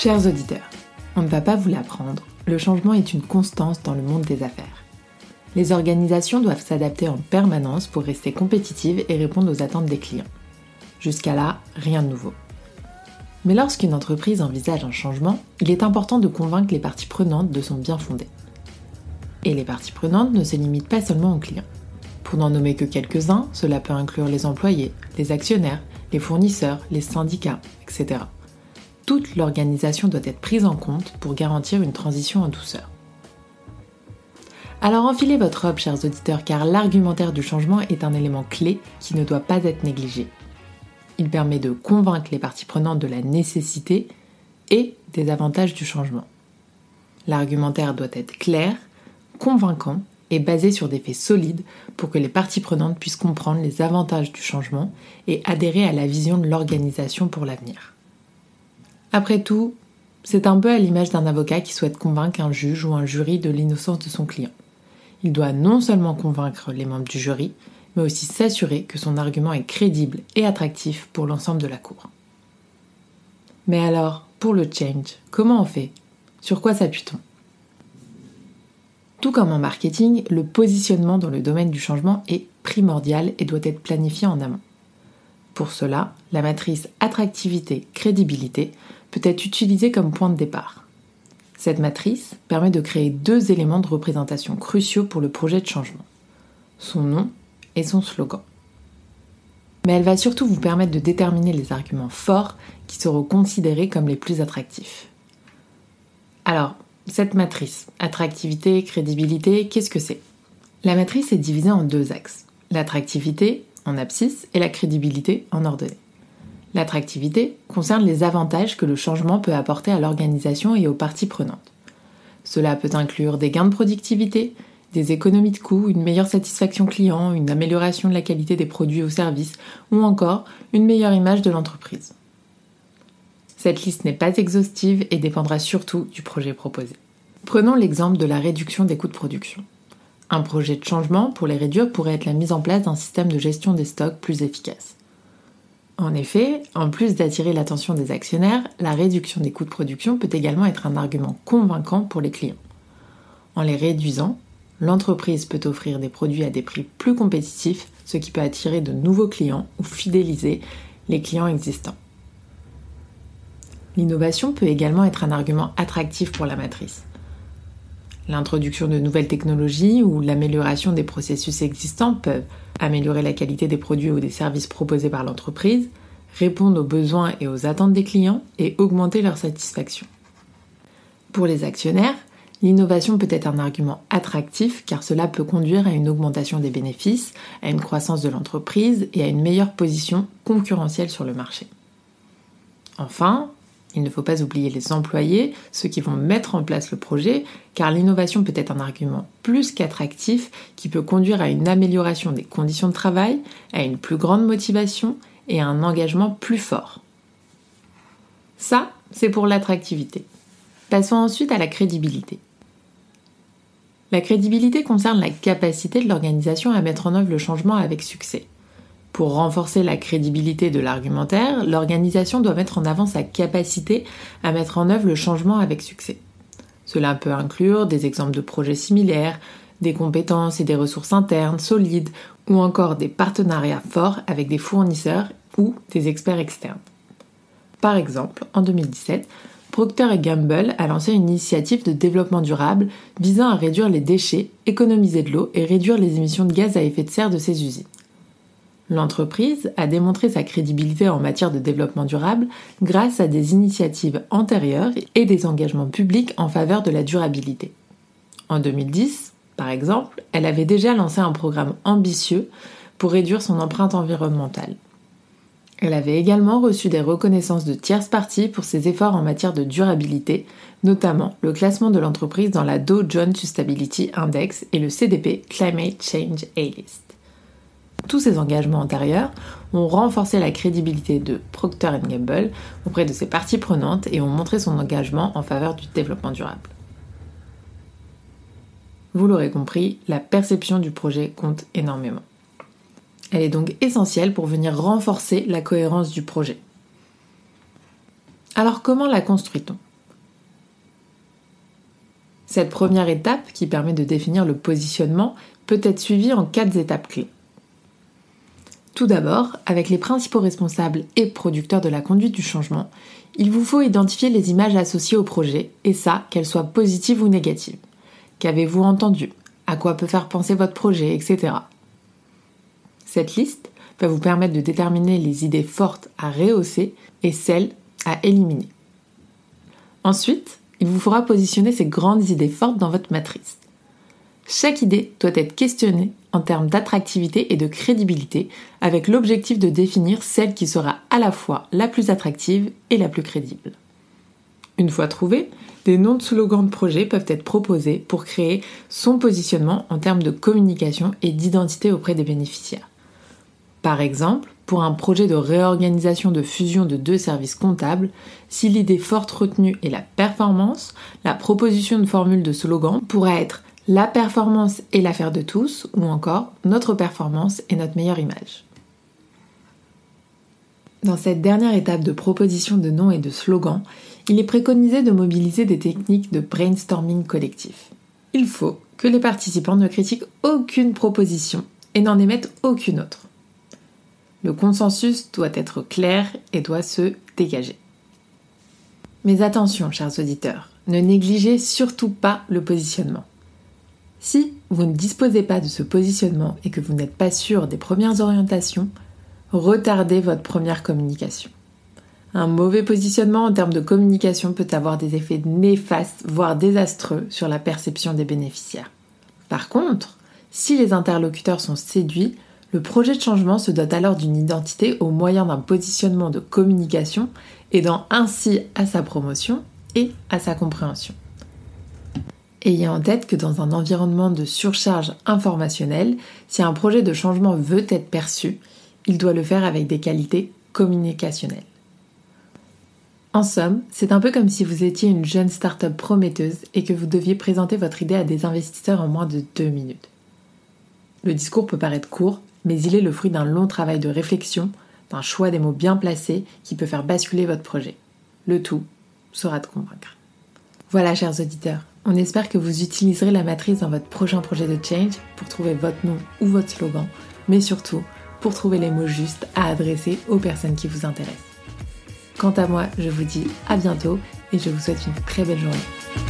Chers auditeurs, on ne va pas vous l'apprendre, le changement est une constance dans le monde des affaires. Les organisations doivent s'adapter en permanence pour rester compétitives et répondre aux attentes des clients. Jusqu'à là, rien de nouveau. Mais lorsqu'une entreprise envisage un changement, il est important de convaincre les parties prenantes de son bien fondé. Et les parties prenantes ne se limitent pas seulement aux clients. Pour n'en nommer que quelques-uns, cela peut inclure les employés, les actionnaires, les fournisseurs, les syndicats, etc. Toute l'organisation doit être prise en compte pour garantir une transition en douceur. Alors enfilez votre robe, chers auditeurs, car l'argumentaire du changement est un élément clé qui ne doit pas être négligé. Il permet de convaincre les parties prenantes de la nécessité et des avantages du changement. L'argumentaire doit être clair, convaincant et basé sur des faits solides pour que les parties prenantes puissent comprendre les avantages du changement et adhérer à la vision de l'organisation pour l'avenir. Après tout, c'est un peu à l'image d'un avocat qui souhaite convaincre un juge ou un jury de l'innocence de son client. Il doit non seulement convaincre les membres du jury, mais aussi s'assurer que son argument est crédible et attractif pour l'ensemble de la cour. Mais alors, pour le change, comment on fait? Sur quoi s'appuie-t-on? Tout comme en marketing, le positionnement dans le domaine du changement est primordial et doit être planifié en amont. Pour cela, la matrice attractivité-crédibilité être utilisée comme point de départ. Cette matrice permet de créer deux éléments de représentation cruciaux pour le projet de changement. Son nom et son slogan. Mais elle va surtout vous permettre de déterminer les arguments forts qui seront considérés comme les plus attractifs. Alors, cette matrice, attractivité, crédibilité, qu'est-ce que c'est? La matrice est divisée en deux axes. L'attractivité en abscisse et la crédibilité en ordonnée. L'attractivité concerne les avantages que le changement peut apporter à l'organisation et aux parties prenantes. Cela peut inclure des gains de productivité, des économies de coûts, une meilleure satisfaction client, une amélioration de la qualité des produits ou services, ou encore une meilleure image de l'entreprise. Cette liste n'est pas exhaustive et dépendra surtout du projet proposé. Prenons l'exemple de la réduction des coûts de production. Un projet de changement pour les réduire pourrait être la mise en place d'un système de gestion des stocks plus efficace. En effet, en plus d'attirer l'attention des actionnaires, la réduction des coûts de production peut également être un argument convaincant pour les clients. En les réduisant, l'entreprise peut offrir des produits à des prix plus compétitifs, ce qui peut attirer de nouveaux clients ou fidéliser les clients existants. L'innovation peut également être un argument attractif pour la matrice. L'introduction de nouvelles technologies ou l'amélioration des processus existants peuvent améliorer la qualité des produits ou des services proposés par l'entreprise, répondre aux besoins et aux attentes des clients et augmenter leur satisfaction. Pour les actionnaires, l'innovation peut être un argument attractif car cela peut conduire à une augmentation des bénéfices, à une croissance de l'entreprise et à une meilleure position concurrentielle sur le marché. Enfin, il ne faut pas oublier les employés, ceux qui vont mettre en place le projet, car l'innovation peut être un argument plus qu'attractif qui peut conduire à une amélioration des conditions de travail, à une plus grande motivation et à un engagement plus fort. Ça, c'est pour l'attractivité. Passons ensuite à la crédibilité. La crédibilité concerne la capacité de l'organisation à mettre en œuvre le changement avec succès. Pour renforcer la crédibilité de l'argumentaire, l'organisation doit mettre en avant sa capacité à mettre en œuvre le changement avec succès. Cela peut inclure des exemples de projets similaires, des compétences et des ressources internes solides ou encore des partenariats forts avec des fournisseurs ou des experts externes. Par exemple, en 2017, Procter Gamble a lancé une initiative de développement durable visant à réduire les déchets, économiser de l'eau et réduire les émissions de gaz à effet de serre de ses usines. L'entreprise a démontré sa crédibilité en matière de développement durable grâce à des initiatives antérieures et des engagements publics en faveur de la durabilité. En 2010, par exemple, elle avait déjà lancé un programme ambitieux pour réduire son empreinte environnementale. Elle avait également reçu des reconnaissances de tierces parties pour ses efforts en matière de durabilité, notamment le classement de l'entreprise dans la Dow Jones Sustainability Index et le CDP Climate Change A-List. Tous ces engagements antérieurs ont renforcé la crédibilité de Procter Gamble auprès de ses parties prenantes et ont montré son engagement en faveur du développement durable. Vous l'aurez compris, la perception du projet compte énormément. Elle est donc essentielle pour venir renforcer la cohérence du projet. Alors comment la construit-on? Cette première étape, qui permet de définir le positionnement, peut être suivie en quatre étapes clés. Tout d'abord, avec les principaux responsables et producteurs de la conduite du changement, il vous faut identifier les images associées au projet, et ça, qu'elles soient positives ou négatives. Qu'avez-vous entendu? À quoi peut faire penser votre projet, etc. Cette liste va vous permettre de déterminer les idées fortes à rehausser et celles à éliminer. Ensuite, il vous faudra positionner ces grandes idées fortes dans votre matrice. Chaque idée doit être questionnée en termes d'attractivité et de crédibilité avec l'objectif de définir celle qui sera à la fois la plus attractive et la plus crédible. Une fois trouvés, des noms de slogans de projet peuvent être proposés pour créer son positionnement en termes de communication et d'identité auprès des bénéficiaires. Par exemple, pour un projet de réorganisation de fusion de deux services comptables, si l'idée forte retenue est la performance, la proposition de formule de slogan pourra être la performance est l'affaire de tous ou encore notre performance est notre meilleure image. Dans cette dernière étape de proposition de nom et de slogan, il est préconisé de mobiliser des techniques de brainstorming collectif. Il faut que les participants ne critiquent aucune proposition et n'en émettent aucune autre. Le consensus doit être clair et doit se dégager. Mais attention, chers auditeurs, ne négligez surtout pas le positionnement. Si vous ne disposez pas de ce positionnement et que vous n'êtes pas sûr des premières orientations, retardez votre première communication. Un mauvais positionnement en termes de communication peut avoir des effets néfastes, voire désastreux sur la perception des bénéficiaires. Par contre, si les interlocuteurs sont séduits, le projet de changement se dote alors d'une identité au moyen d'un positionnement de communication, aidant ainsi à sa promotion et à sa compréhension. Ayez en tête que dans un environnement de surcharge informationnelle, si un projet de changement veut être perçu, il doit le faire avec des qualités communicationnelles. En somme, c'est un peu comme si vous étiez une jeune start-up prometteuse et que vous deviez présenter votre idée à des investisseurs en moins de deux minutes. Le discours peut paraître court, mais il est le fruit d'un long travail de réflexion, d'un choix des mots bien placés qui peut faire basculer votre projet. Le tout sera de convaincre. Voilà, chers auditeurs, on espère que vous utiliserez la matrice dans votre prochain projet de change pour trouver votre nom ou votre slogan, mais surtout pour trouver les mots justes à adresser aux personnes qui vous intéressent. Quant à moi, je vous dis à bientôt et je vous souhaite une très belle journée.